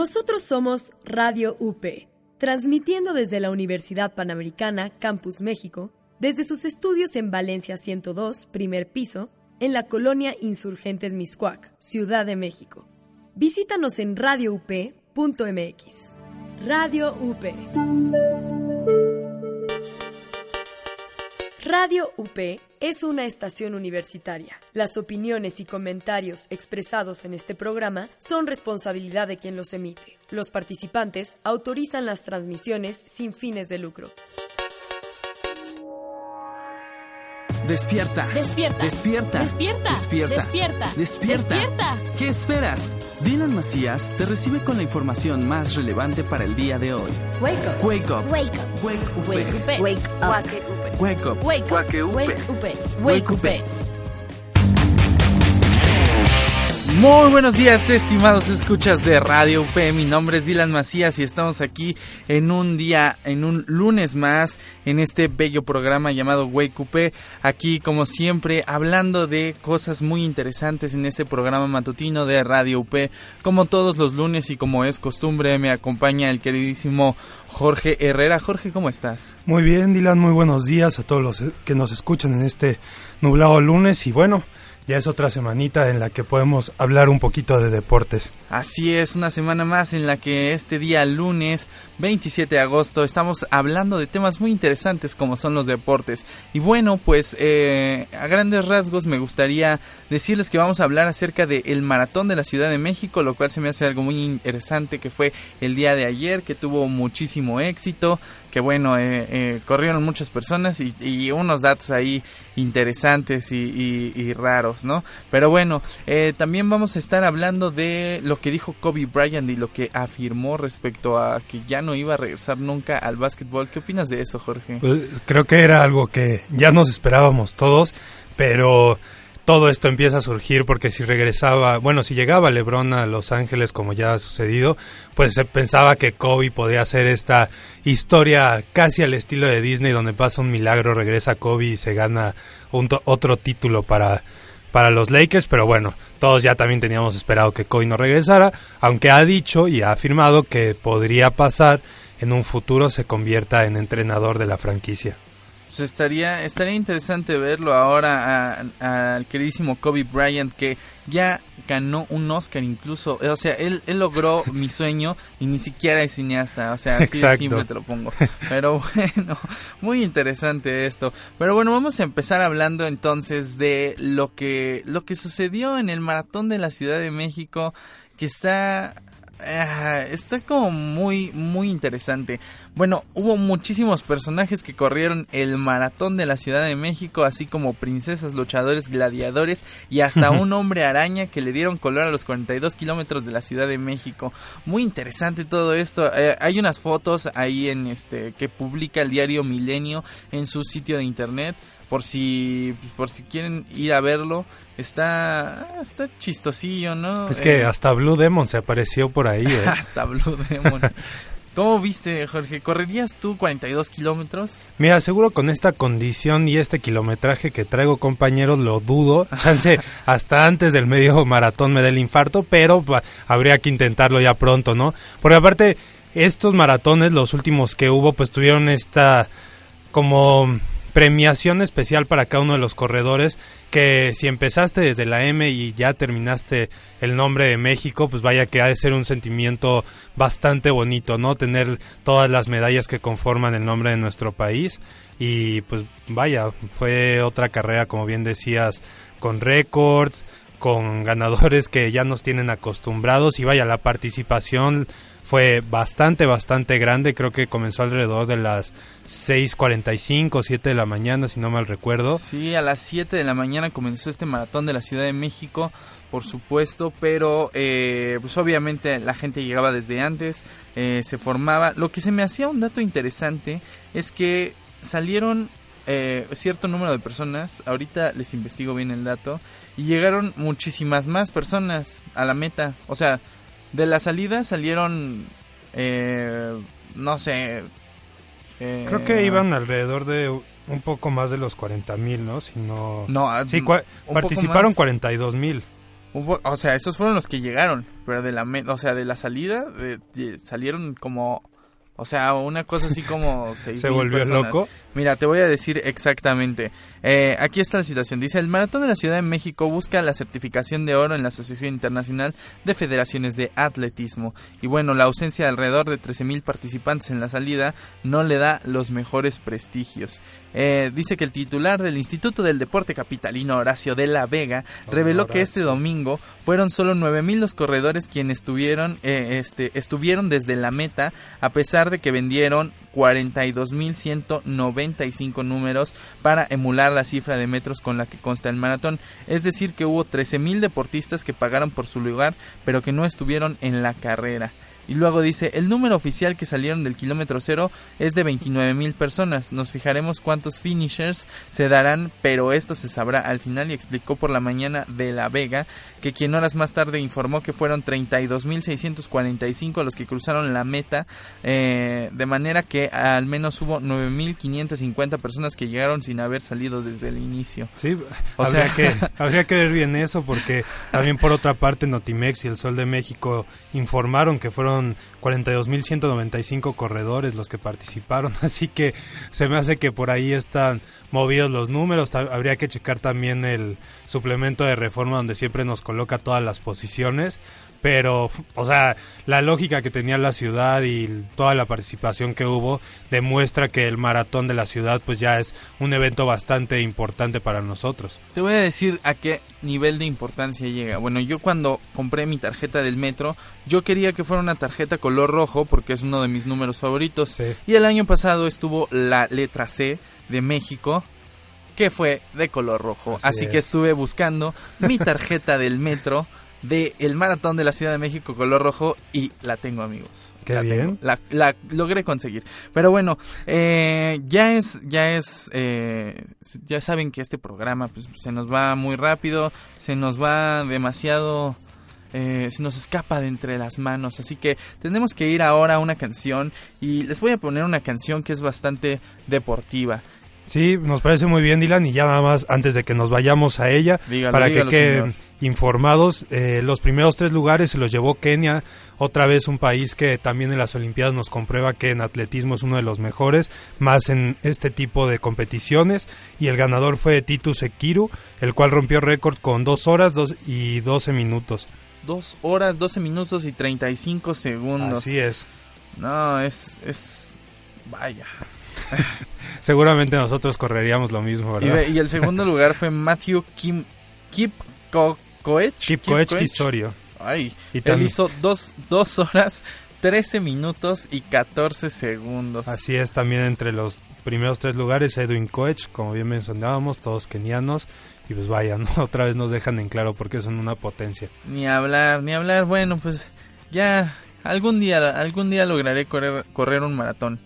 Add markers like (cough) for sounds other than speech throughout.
Nosotros somos Radio UP, transmitiendo desde la Universidad Panamericana, Campus México, desde sus estudios en Valencia 102, primer piso, en la colonia Insurgentes Miscuac, Ciudad de México. Visítanos en radioup.mx. Radio UP. Radio UP es una estación universitaria. Las opiniones y comentarios expresados en este programa son responsabilidad de quien los emite. Los participantes autorizan las transmisiones sin fines de lucro. Despierta. Despierta. Despierta. Despierta. Despierta. Despierta. Despierta. Despierta. ¿Qué esperas? Dylan Macías te recibe con la información más relevante para el día de hoy. Wake up. Wake up. Wake up. Wake up. Wake up. Wake up. Wake up. Wake up. Wake up. Wake up. Muy buenos días, estimados escuchas de Radio UP. Mi nombre es Dylan Macías y estamos aquí en un día, en un lunes más, en este bello programa llamado Wake UP. Aquí, como siempre, hablando de cosas muy interesantes en este programa matutino de Radio UP. Como todos los lunes y como es costumbre, me acompaña el queridísimo Jorge Herrera. Jorge, ¿cómo estás? Muy bien, Dylan, muy buenos días a todos los que nos escuchan en este nublado lunes y bueno, ya es otra semanita en la que podemos hablar un poquito de deportes. Así es, una semana más en la que este día lunes 27 de agosto estamos hablando de temas muy interesantes como son los deportes. Y bueno, pues eh, a grandes rasgos me gustaría decirles que vamos a hablar acerca del maratón de la Ciudad de México, lo cual se me hace algo muy interesante que fue el día de ayer, que tuvo muchísimo éxito, que bueno, eh, eh, corrieron muchas personas y, unos datos ahí interesantes y, y- raros, ¿no? Pero bueno, también vamos a estar hablando de lo que dijo Kobe Bryant y lo que afirmó respecto a que ya no iba a regresar nunca al básquetbol. ¿Qué opinas de eso, Jorge? Pues, creo que era algo que ya nos esperábamos todos, pero todo esto empieza a surgir porque si regresaba, bueno, si llegaba LeBron a Los Ángeles como ya ha sucedido, pues se pensaba que Kobe podía hacer esta historia casi al estilo de Disney donde pasa un milagro, regresa Kobe y se gana un otro título para para los Lakers, pero bueno, todos ya también teníamos esperado que Kobe no regresara, aunque ha dicho y ha afirmado que podría pasar en un futuro se convierta en entrenador de la franquicia. Pues estaría, estaría interesante verlo ahora al queridísimo Kobe Bryant que ya ganó un Oscar incluso. O sea, él, él logró (laughs) mi sueño y ni siquiera es cineasta. O sea, así de simple te lo pongo. Pero (laughs) bueno, muy interesante esto. Pero bueno, vamos a empezar hablando entonces de lo que, lo que sucedió en el maratón de la Ciudad de México que está Ah, está como muy, muy interesante. Bueno, hubo muchísimos personajes que corrieron el maratón de la Ciudad de México, así como princesas, luchadores, gladiadores y hasta un hombre araña que le dieron color a los 42 kilómetros de la Ciudad de México. Muy interesante todo esto. Eh, hay unas fotos ahí en este que publica el diario Milenio en su sitio de internet. Por si, por si quieren ir a verlo, está, está chistosillo, ¿no? Es que Eh, hasta Blue Demon se apareció por ahí. ¿eh? (laughs) hasta Blue Demon. ¿Cómo viste, Jorge? ¿Correrías tú 42 kilómetros? Mira, seguro con esta condición y este kilometraje que traigo, compañeros, lo dudo. Chance, (laughs) hasta antes del medio maratón me da el infarto, pero habría que intentarlo ya pronto, ¿no? Porque aparte, estos maratones, los últimos que hubo, pues tuvieron esta como premiación especial para cada uno de los corredores que si empezaste desde la M y ya terminaste el nombre de México, pues vaya que ha de ser un sentimiento bastante bonito, ¿no? Tener todas las medallas que conforman el nombre de nuestro país y pues vaya, fue otra carrera, como bien decías, con récords, con ganadores que ya nos tienen acostumbrados y vaya, la participación fue bastante, bastante grande. Creo que comenzó alrededor de las 6.45, 7 de la mañana, si no mal recuerdo. Sí, a las 7 de la mañana comenzó este maratón de la Ciudad de México, por supuesto, pero eh, pues obviamente la gente llegaba desde antes, eh, se formaba. Lo que se me hacía un dato interesante es que salieron eh, cierto número de personas, ahorita les investigo bien el dato, y llegaron muchísimas más personas a la meta. O sea, de la salida salieron, eh, no sé... eh, Creo que iban alrededor de un poco más de los 40 mil, ¿no? Si no... No, Sí, poco participaron más. 42 mil. O sea, esos fueron los que llegaron, pero de la, o sea, de la salida de- de- salieron como, o sea, una cosa así como (laughs) Se volvió personas. loco. Mira, te voy a decir exactamente. Eh, aquí está la situación. Dice, el Maratón de la Ciudad de México busca la certificación de oro en la Asociación Internacional de Federaciones de Atletismo. Y bueno, la ausencia de alrededor de 13.000 participantes en la salida no le da los mejores prestigios. Eh, dice que el titular del Instituto del Deporte Capitalino, Horacio de la Vega, reveló que este domingo fueron solo 9.000 los corredores quienes estuvieron, eh, este, estuvieron desde la meta, a pesar de que vendieron 42.195 números para emular la cifra de metros con la que consta el maratón. Es decir, que hubo 13.000 deportistas que pagaron por su lugar, pero que no estuvieron en la carrera. Y luego dice, el número oficial que salieron del kilómetro cero es de 29 mil personas. Nos fijaremos cuántos finishers se darán, pero esto se sabrá al final y explicó por la mañana de La Vega que quien horas más tarde informó que fueron 32 mil 645 los que cruzaron la meta, eh, de manera que al menos hubo 9 mil 550 personas que llegaron sin haber salido desde el inicio. Sí, O habría, sea- que, (laughs) habría que ver bien eso porque también por otra parte Notimex y el Sol de México informaron que fueron fueron 42.195 corredores los que participaron, (laughs) así que se me hace que por ahí están movidos los números, habría que checar también el suplemento de reforma donde siempre nos coloca todas las posiciones, pero, o sea, la lógica que tenía la ciudad y toda la participación que hubo demuestra que el maratón de la ciudad pues ya es un evento bastante importante para nosotros. Te voy a decir a qué nivel de importancia llega. Bueno, yo cuando compré mi tarjeta del metro, yo quería que fuera una tarjeta color rojo porque es uno de mis números favoritos. Sí. Y el año pasado estuvo la letra C de México, que fue de color rojo. Así Así, que es. estuve buscando mi tarjeta del metro de el maratón de la Ciudad de México color rojo y la tengo amigos. Qué La bien. la logré conseguir. Pero bueno, eh, ya es, ya es, eh, ya saben que este programa pues, se nos va muy rápido, se nos va demasiado, eh, se nos escapa de entre las manos. Así que tenemos que ir ahora a una canción y les voy a poner una canción que es bastante deportiva. Sí, nos parece muy bien, Dylan, y ya nada más antes de que nos vayamos a ella, Dígalo, para dígalo, que queden señor. informados, eh, los primeros tres lugares se los llevó Kenia, otra vez un país que también en las Olimpiadas nos comprueba que en atletismo es uno de los mejores, más en este tipo de competiciones, y el ganador fue Titus Sekiru, el cual rompió récord con dos horas dos y 12 minutos. Dos horas, 12 minutos y 35 segundos. Así es. No, es, es, vaya. (laughs) Seguramente nosotros correríamos lo mismo, Y, ¿verdad? ve- y el segundo (laughs) lugar fue Matthew Kim, Kip Ko- Koech. Kip Kip Koech. Kisorio. Ay, Y él también- hizo dos, dos horas, 13 minutos y 14 segundos. Así es, también entre los primeros tres lugares, Edwin Koech, como bien mencionábamos, todos kenianos. Y pues vaya, ¿no? (laughs) otra vez nos dejan en claro porque son una potencia. Ni hablar, ni hablar. Bueno, pues ya algún día, algún día lograré correr, correr un maratón.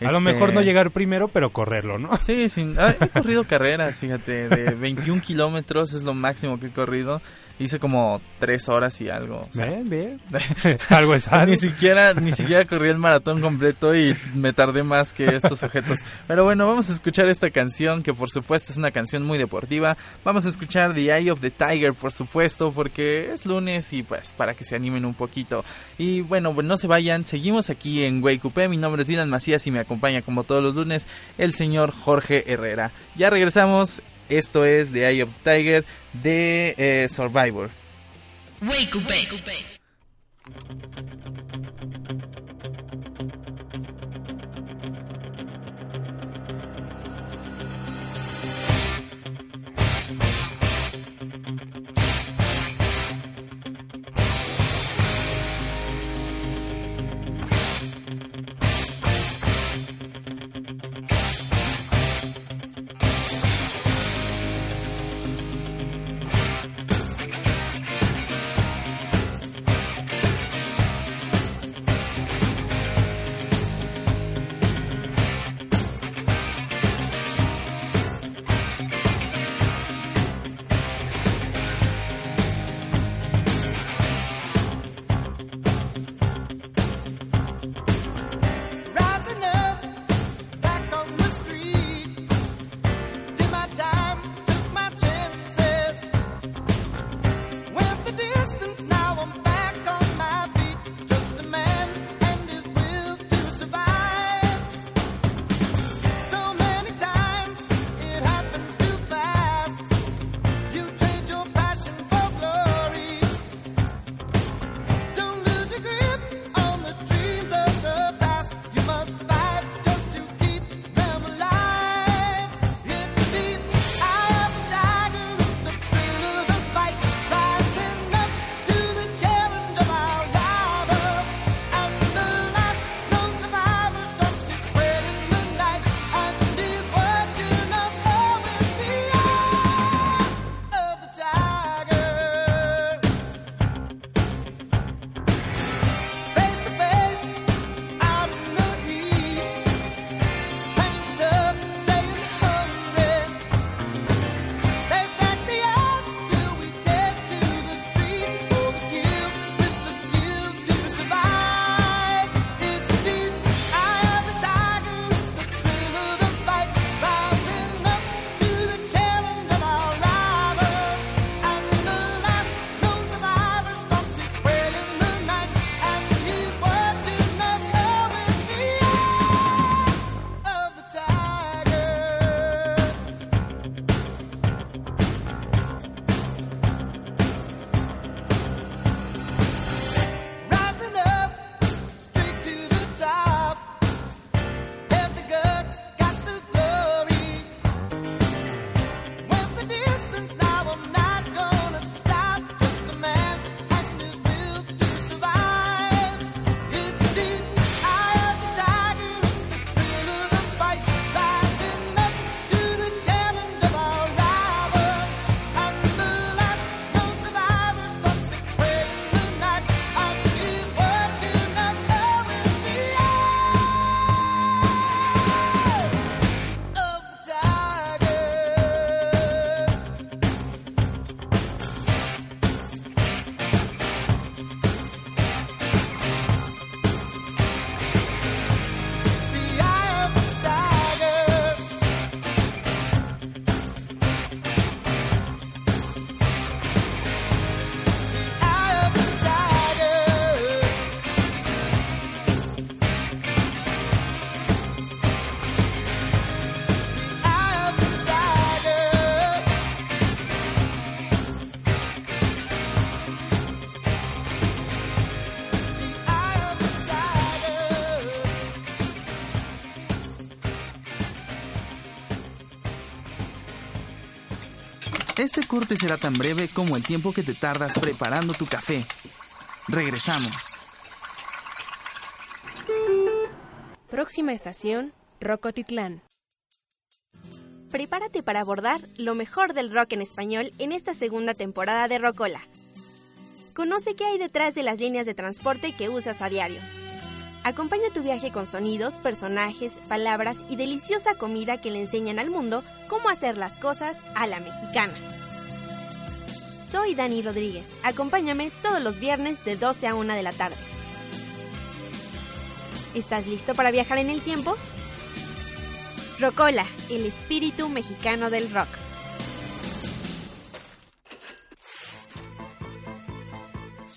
A lo Este, mejor no llegar primero, pero correrlo, ¿no? Sí, sin, ah, he corrido carreras, fíjate, de (laughs) 21 kilómetros es lo máximo que he corrido. Hice como 3 horas y algo. o sea, Bien, bien. (laughs) (laughs) Algo es algo. Ni siquiera, ni siquiera corrí el maratón completo y me tardé más que estos sujetos. Pero bueno, vamos a escuchar esta canción que por supuesto es una canción muy deportiva. Vamos a escuchar The Eye of the Tiger, por supuesto, porque es lunes y pues para que se animen un poquito. Y bueno, pues no se vayan, seguimos aquí en Güey Coupé. Mi nombre es Dylan Macías y me acompaña como todos los lunes el señor Jorge Herrera. Ya regresamos. Esto es The Eye of Tiger de eh, Survivor. Este corte será tan breve como el tiempo que te tardas preparando tu café. Regresamos. Próxima estación, Rocotitlán. Prepárate para abordar lo mejor del rock en español en esta segunda temporada de Rocola. Conoce qué hay detrás de las líneas de transporte que usas a diario. Acompaña tu viaje con sonidos, personajes, palabras y deliciosa comida que le enseñan al mundo cómo hacer las cosas a la mexicana. Soy Dani Rodríguez. Acompáñame todos los viernes de 12 a 1 de la tarde. ¿Estás listo para viajar en el tiempo? Rocola, el espíritu mexicano del rock.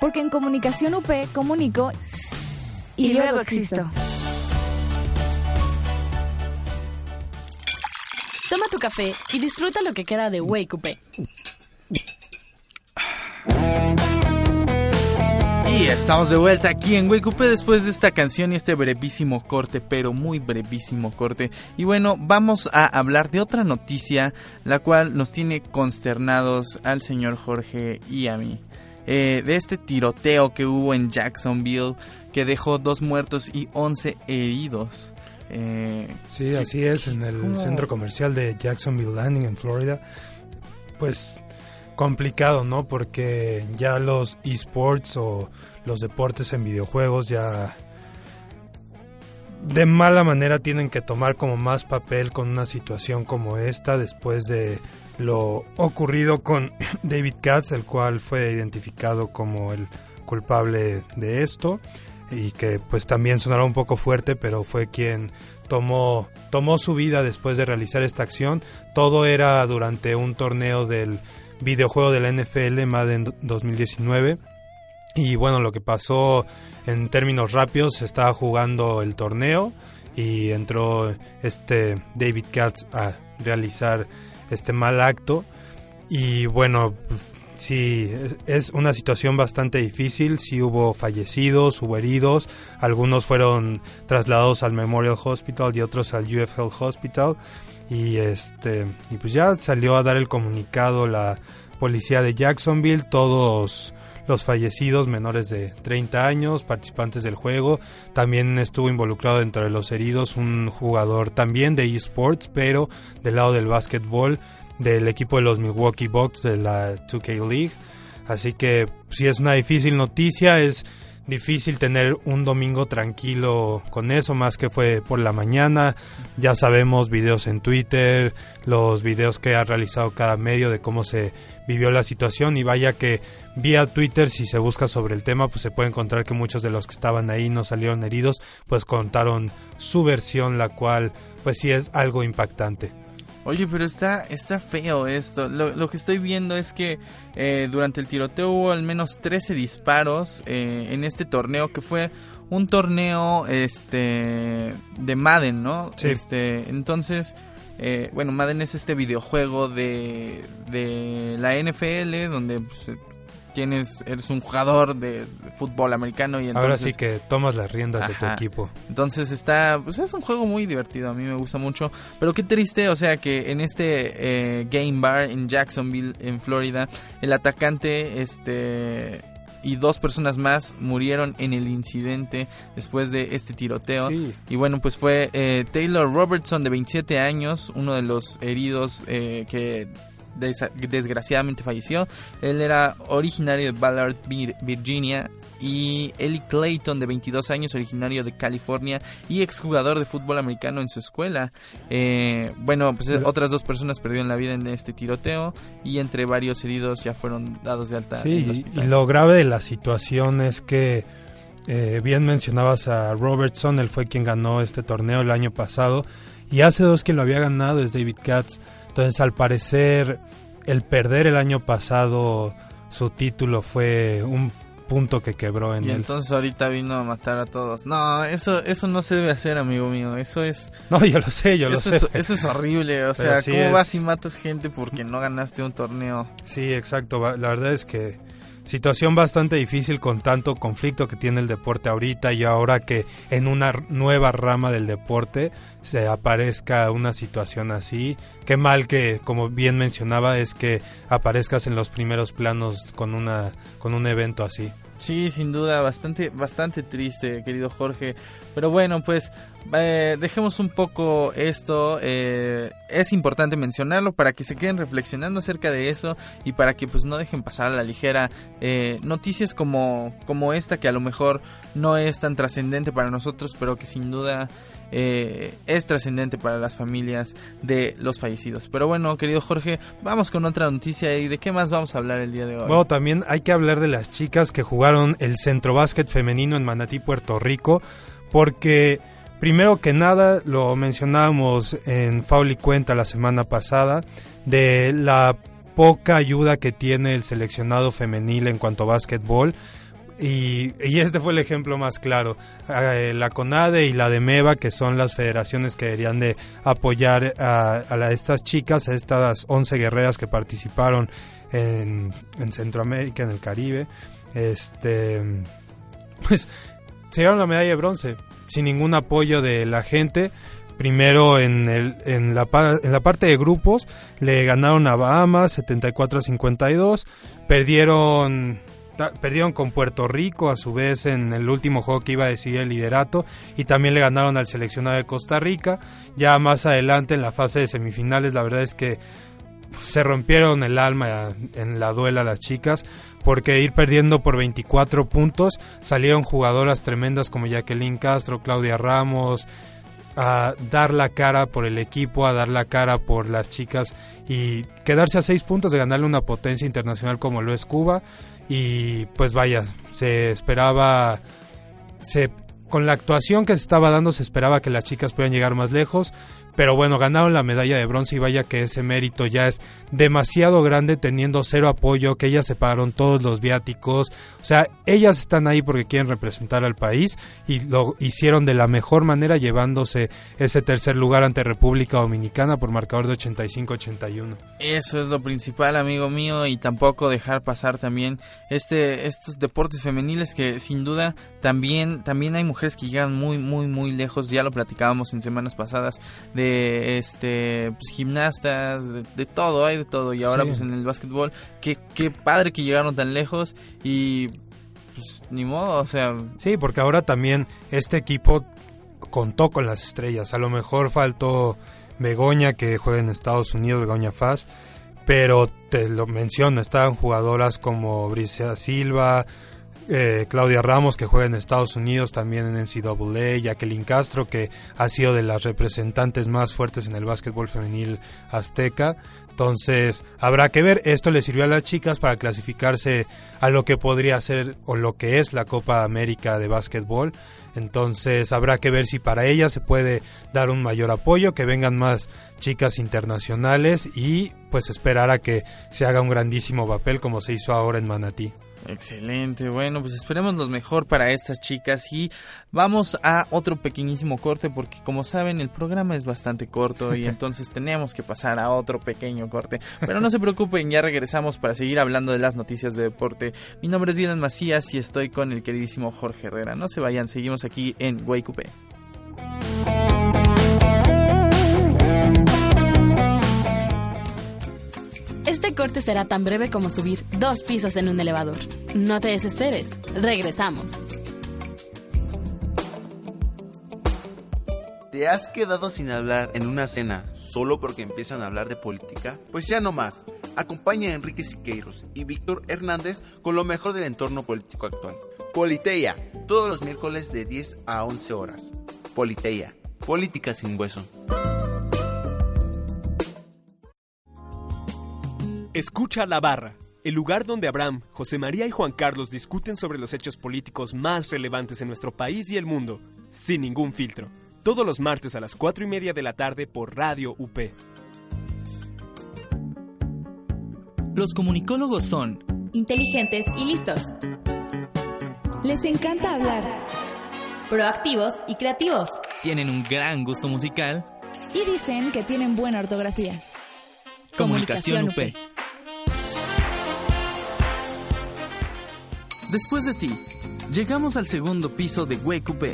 Porque en Comunicación UP comunico y, Y luego luego existo. Toma tu café y disfruta lo que queda de Wake Up. Y estamos de vuelta aquí en Wake Up después de esta canción y este brevísimo corte, pero muy brevísimo corte. Y bueno, vamos a hablar de otra noticia, la cual nos tiene consternados al señor Jorge y a mí. Eh, de este tiroteo que hubo en Jacksonville, que dejó dos muertos y 11 heridos. Eh, Sí, así es, en el ¿Cómo? centro comercial de Jacksonville Landing en Florida. Pues complicado, ¿no? Porque ya los esports o los deportes en videojuegos ya de mala manera tienen que tomar como más papel con una situación como esta después de lo ocurrido con (clears throat) David Katz, el cual fue identificado como el culpable de esto y que pues también sonará un poco fuerte, pero fue quien tomó tomó su vida después de realizar esta acción. Todo era durante un torneo del videojuego de la NFL Madden 2019 y bueno, lo que pasó en términos rápidos, estaba jugando el torneo y entró este David Katz a realizar este mal acto. Y bueno, sí, es- es una situación bastante difícil, sí hubo fallecidos, hubo heridos, algunos fueron trasladados al Memorial Hospital y otros al UF Health Hospital. Y este y pues ya salió a dar el comunicado la policía de Jacksonville, todos los fallecidos menores de 30 años, participantes del juego. También estuvo involucrado dentro de los heridos un jugador también de esports, pero del lado del básquetbol del equipo de los Milwaukee Bucks de la 2K League. Así que sí es una difícil noticia, es difícil tener un domingo tranquilo con eso, más que fue por la mañana. Ya sabemos videos en Twitter, los videos que ha realizado cada medio de cómo se vivió la situación y vaya que vía Twitter si se busca sobre el tema pues se puede encontrar que muchos de los que estaban ahí no salieron heridos pues contaron su versión la cual pues sí es algo impactante. Oye, pero está, está feo esto. Lo, lo que estoy viendo es que eh, durante el tiroteo hubo al menos 13 disparos eh, en este torneo que fue un torneo este de Madden, ¿no? Sí. Este, entonces, eh, bueno, Madden es este videojuego de, de la NFL donde pues, tienes eres un jugador de fútbol americano y entonces Ahora sí que tomas las riendas de tu equipo. entonces está, pues es un juego muy divertido, a mí me gusta mucho. Pero qué triste, o sea que en este eh, game bar en Jacksonville, en Florida, el atacante, este y dos personas más murieron en el incidente después de este tiroteo. Sí. Y bueno, pues fue eh, Taylor Robertson de 27 años, uno de los heridos eh, que des- desgraciadamente falleció. Él era originario de Ballard, Vir- Virginia. Y Ellie Clayton de 22 años, originario de California y exjugador de fútbol americano en su escuela. Eh, bueno, pues otras dos personas perdieron la vida en este tiroteo y entre varios heridos ya fueron dados de alta. en el Sí, y lo grave de la situación es que eh, bien mencionabas a Robertson, él fue quien ganó este torneo el año pasado y hace dos que lo había ganado es David Katz. Entonces al parecer el perder el año pasado su título fue un punto que quebró en y él. entonces ahorita vino a matar a todos. No, eso eso no se debe hacer, amigo mío. Eso es (laughs) No, yo lo sé, yo lo eso sé. Es, eso es horrible, o Pero sea, ¿cómo es- vas y matas gente porque no ganaste un torneo? Sí, exacto. La verdad es que situación bastante difícil con tanto conflicto que tiene el deporte ahorita y ahora que en una nueva rama del deporte se aparezca una situación así. Qué mal que, como bien mencionaba, es que aparezcas en los primeros planos con una con un evento así. Sí, sin duda, bastante, bastante triste, querido Jorge. Pero bueno, pues eh, dejemos un poco esto. eh, es importante mencionarlo para que se queden reflexionando acerca de eso y para que pues no dejen pasar a la ligera eh, noticias como, como esta que a lo mejor no es tan trascendente para nosotros, pero que sin duda eh, es trascendente para las familias de los fallecidos. Pero bueno, querido Jorge, vamos con otra noticia y de qué más vamos a hablar el día de hoy. Bueno, también hay que hablar de las chicas que jugaron el centro básquet femenino en Manatí, Puerto Rico, porque primero que nada lo mencionábamos en Faul y Cuenta la semana pasada de la poca ayuda que tiene el seleccionado femenil en cuanto a básquetbol. Y, y este fue el ejemplo más claro. Eh, la CONADE y la de MEVA, que son las federaciones que deberían de apoyar a, a la- estas chicas, a estas 11 guerreras que participaron en, en Centroamérica, en el Caribe, este, pues se llevaron la medalla de bronce sin ningún apoyo de la gente. Primero en, el, en, la, en la parte de grupos le ganaron a Bahamas 74 a 52, perdieron perdieron con Puerto Rico a su vez en el último juego que iba a decidir el liderato y también le ganaron al seleccionado de Costa Rica. Ya más adelante en la fase de semifinales la verdad es que se rompieron el alma en la duela las chicas porque ir perdiendo por 24 puntos salieron jugadoras tremendas como Jacqueline Castro, Claudia Ramos a dar la cara por el equipo, a dar la cara por las chicas y quedarse a seis puntos de ganarle una potencia internacional como lo es Cuba. Y pues vaya, se esperaba se con la actuación que se estaba dando se esperaba que las chicas pudieran llegar más lejos, pero bueno, ganaron la medalla de bronce y vaya que ese mérito ya es demasiado grande teniendo cero apoyo, que ellas se pagaron todos los viáticos, o sea, ellas están ahí porque quieren representar al país y lo hicieron de la mejor manera llevándose ese tercer lugar ante República Dominicana por marcador de 85-81. Eso es lo principal, amigo mío, y tampoco dejar pasar también este estos deportes femeniles que sin duda también también hay mujeres que llegan muy muy muy lejos, ya lo platicábamos en semanas pasadas de este pues, gimnastas, de, de todo, hay de todo y ahora Sí. pues en el básquetbol, qué qué padre que llegaron tan lejos y pues ni modo, o sea, Sí, porque ahora también este equipo contó con las estrellas. A lo mejor faltó Begoña, que juega en Estados Unidos, Begoña Faz, pero te lo menciono, estaban jugadoras como Bricia Silva, eh, Claudia Ramos, que juega en Estados Unidos, también en NCAA, Jacqueline Castro, que ha sido de las representantes más fuertes en el básquetbol femenil azteca. Entonces, habrá que ver, esto le sirvió a las chicas para clasificarse a lo que podría ser o lo que es la Copa América de básquetbol. Entonces, habrá que ver si para ellas se puede dar un mayor apoyo, que vengan más chicas internacionales y pues esperar a que se haga un grandísimo papel como se hizo ahora en Manatí. Excelente, bueno, pues esperemos lo mejor para estas chicas y vamos a otro pequeñísimo corte porque como saben el programa es bastante corto y (laughs) entonces tenemos que pasar a otro pequeño corte. Pero no se preocupen, ya regresamos para seguir hablando de las noticias de deporte. Mi nombre es Dylan Macías y estoy con el queridísimo Jorge Herrera. No se vayan, seguimos aquí en Guaycupé. Corte será tan breve como subir dos pisos en un elevador. No te desesperes. Regresamos. ¿Te has quedado sin hablar en una cena solo porque empiezan a hablar de política? Pues ya no más. Acompaña a Enrique Siqueiros y Víctor Hernández con lo mejor del entorno político actual. Politeia, todos los miércoles de 10 a 11 horas. Politeia, política sin hueso. Escucha la barra, el lugar donde Abraham, José María y Juan Carlos discuten sobre los hechos políticos más relevantes en nuestro país y el mundo, sin ningún filtro. Todos los martes a las 4 y media de la tarde por Radio UP. Los comunicólogos son inteligentes y listos. Les encanta hablar. Proactivos y creativos. Tienen un gran gusto musical. Y dicen que tienen buena ortografía. Comunicación, UP. Después de ti, llegamos al segundo piso de UP.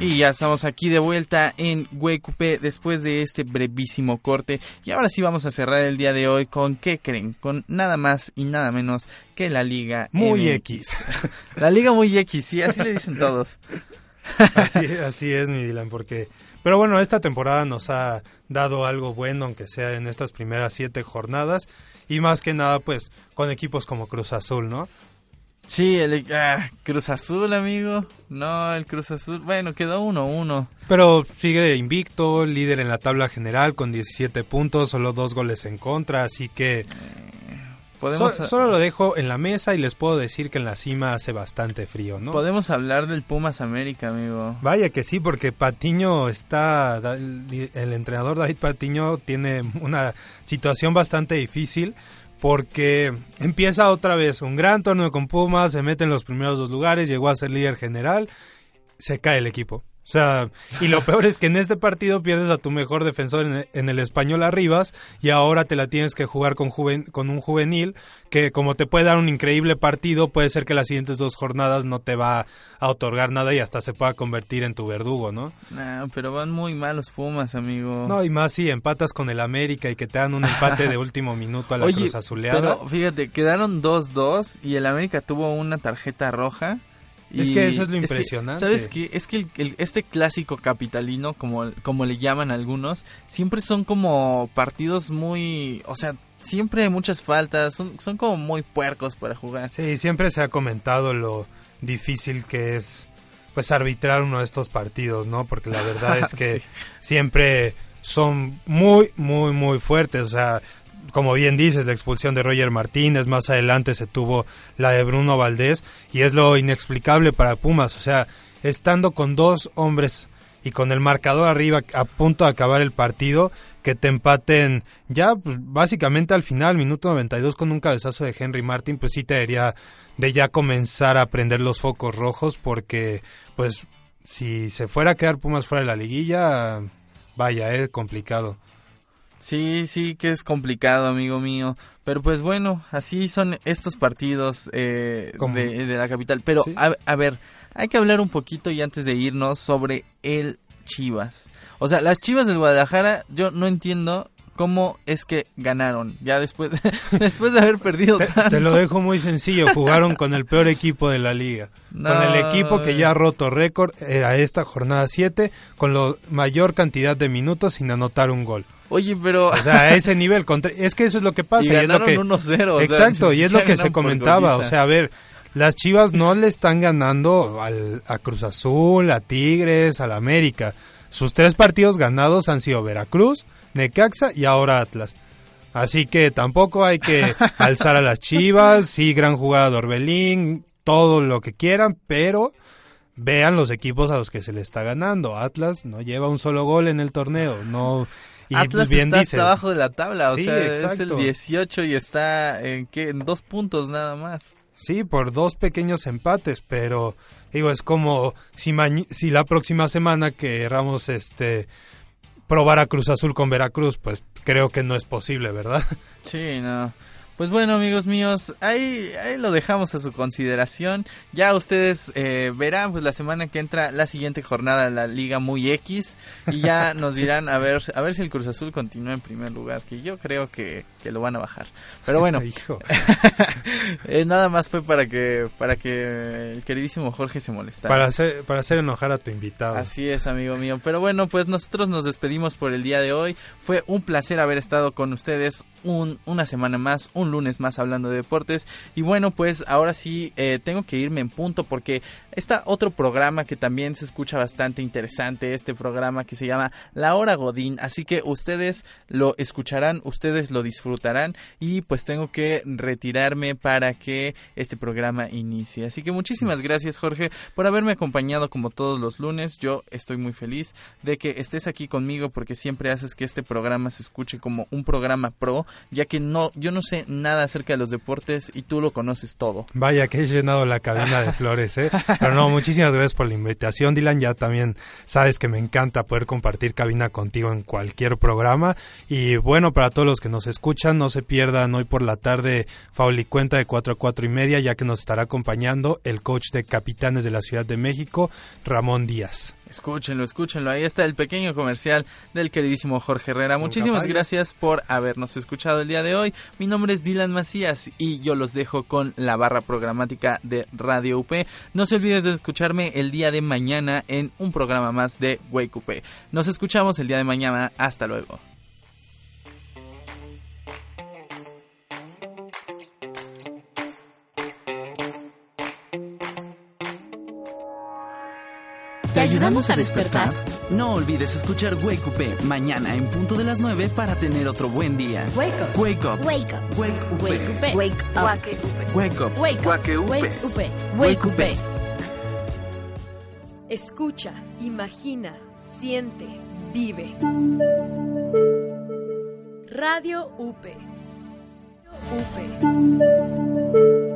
Y ya estamos aquí de vuelta en Coupé después de este brevísimo corte. Y ahora sí vamos a cerrar el día de hoy con ¿qué creen? Con nada más y nada menos que la Liga Muy X. (laughs) La Liga Muy X, sí, así le dicen todos. (laughs) así, así es, mi Dylan, porque... Pero bueno, esta temporada nos ha dado algo bueno, aunque sea en estas primeras siete jornadas. Y más que nada, pues, con equipos como Cruz Azul, ¿no? Sí, el ah, Cruz Azul, amigo. No, el Cruz Azul. Bueno, quedó 1-1. Pero sigue invicto, líder en la tabla general con 17 puntos, solo dos goles en contra, así que... Podemos... solo lo dejo en la mesa y les puedo decir que en la cima hace bastante frío, ¿no? Podemos hablar del Pumas América, amigo. Vaya que sí, porque Patiño está, el entrenador David Patiño tiene una situación bastante difícil porque empieza otra vez un gran torneo con Pumas, se mete en los primeros dos lugares, llegó a ser líder general, se cae el equipo. O sea, y lo peor es que en este partido pierdes a tu mejor defensor en, el español Arribas y ahora te la tienes que jugar con, con un juvenil que como te puede dar un increíble partido, puede ser que las siguientes dos jornadas no te va a otorgar nada y hasta se pueda convertir en tu verdugo, ¿no? pero van muy mal los Pumas, amigo. No, y más si empatas con el América y que te dan un empate de (laughs) último minuto a la Cruz Azuleada. Pero fíjate, quedaron 2-2 y el América tuvo una tarjeta roja es que eso es lo impresionante. ¿Sabes qué? Es que este clásico capitalino, como, como le llaman algunos, siempre son como partidos muy... O sea, siempre hay muchas faltas, son, son como muy puercos para jugar. Sí, siempre se ha comentado lo difícil que es pues arbitrar uno de estos partidos, ¿no? Porque la verdad es (laughs) que siempre son muy, muy, muy fuertes. O sea, como bien dices, la expulsión de Roger Martínez, más adelante se tuvo la de Bruno Valdés, y es lo inexplicable para Pumas, o sea, estando con dos hombres y con el marcador arriba a punto de acabar el partido, que te empaten ya pues, básicamente al final, minuto 92 con un cabezazo de Henry Martin, pues sí te debería de ya comenzar a prender los focos rojos porque pues si se fuera a quedar Pumas fuera de la liguilla, vaya, es complicado. Sí, sí, que es complicado, amigo mío. Pero pues bueno, así son estos partidos eh, de, la capital. Pero a, ver, hay que hablar un poquito y antes de irnos sobre el Chivas. O sea, las Chivas del Guadalajara, yo no entiendo cómo es que ganaron. Ya después, (laughs) después de haber perdido. Te, te, lo dejo muy (laughs) sencillo. Jugaron con el peor equipo de la liga. Con el equipo que ya ha roto récord eh, a esta jornada 7, con la mayor cantidad de minutos sin anotar un gol. Oye, pero... O sea, a ese nivel, es que eso es lo que pasa. Y, ganaron es 1-0. Exacto, y es lo que (laughs) se comentaba. O sea, a ver, las Chivas no le están ganando al, a Cruz Azul, a Tigres, al América. Sus tres partidos ganados han sido Veracruz, Necaxa y ahora Atlas. Así que tampoco hay que (laughs) alzar a las Chivas. Sí, gran jugada de Orbelín, todo lo que quieran, pero vean los equipos a los que se le está ganando. Atlas no lleva un solo gol en el torneo, no y Atlas bien está abajo de la tabla, o sea, es el 18 y está en, ¿qué? en dos puntos nada más. Sí, por dos pequeños empates, pero digo, es como si, si la próxima semana queramos este, probar a Cruz Azul con Veracruz, pues creo que no es posible, ¿verdad? Sí, no. Pues bueno, amigos míos, ahí, ahí lo dejamos a su consideración. Ya ustedes eh, verán, pues la semana que entra, la siguiente jornada de la Liga Muy X. Y ya (laughs) nos dirán a ver, a ver si el Cruz Azul continúa en primer lugar, que yo creo que, que lo van a bajar. Pero bueno, (laughs) (laughs) eh, nada más fue para que, para que el queridísimo Jorge se molestara. Para hacer, para hacer enojar a tu invitado. Así es, amigo mío. Pero bueno, pues nosotros nos despedimos por el día de hoy. Fue un placer haber estado con ustedes un, una semana más, un un lunes más hablando de deportes. Y bueno, pues ahora sí eh, tengo que irme en punto porque está otro programa que también se escucha bastante interesante, este programa que se llama La Hora Godín. Así que ustedes lo escucharán, ustedes lo disfrutarán y pues tengo que retirarme para que este programa inicie. Así que muchísimas gracias Jorge por haberme acompañado como todos los lunes. Yo estoy muy feliz de que estés aquí conmigo porque siempre haces que este programa se escuche como un programa pro, ya que no yo no sé nada acerca de los deportes y tú lo conoces todo. Vaya que he llenado la cadena de flores, ¿eh? (laughs) Pero no, muchísimas gracias por la invitación, Dylan. Ya también sabes que me encanta poder compartir cabina contigo en cualquier programa. Y bueno, para todos los que nos escuchan, no se pierdan hoy por la tarde Fauli Cuenta de 4 a 4 y media, ya que nos estará acompañando el coach de capitanes de la Ciudad de México, Ramón Díaz. Escúchenlo, escúchenlo. Ahí está el pequeño comercial del queridísimo Jorge Herrera. Muchísimas gracias por habernos escuchado el día de hoy. Mi nombre es Dylan Macías y yo los dejo con la barra programática de Radio UP. No se olviden de escucharme el día de mañana en un programa más de Wake UP. Nos escuchamos el día de mañana. Hasta luego. Ayudamos a despertar? No olvides escuchar Wake Up mañana en punto de las 9 para tener otro buen día. Wake up. Wake up. Wake up. Wake up. Wake up. Wake up. Wake up. Wake up. Wake up. Wake up. Wake up. Escucha, imagina, siente, vive. Radio UP. UP.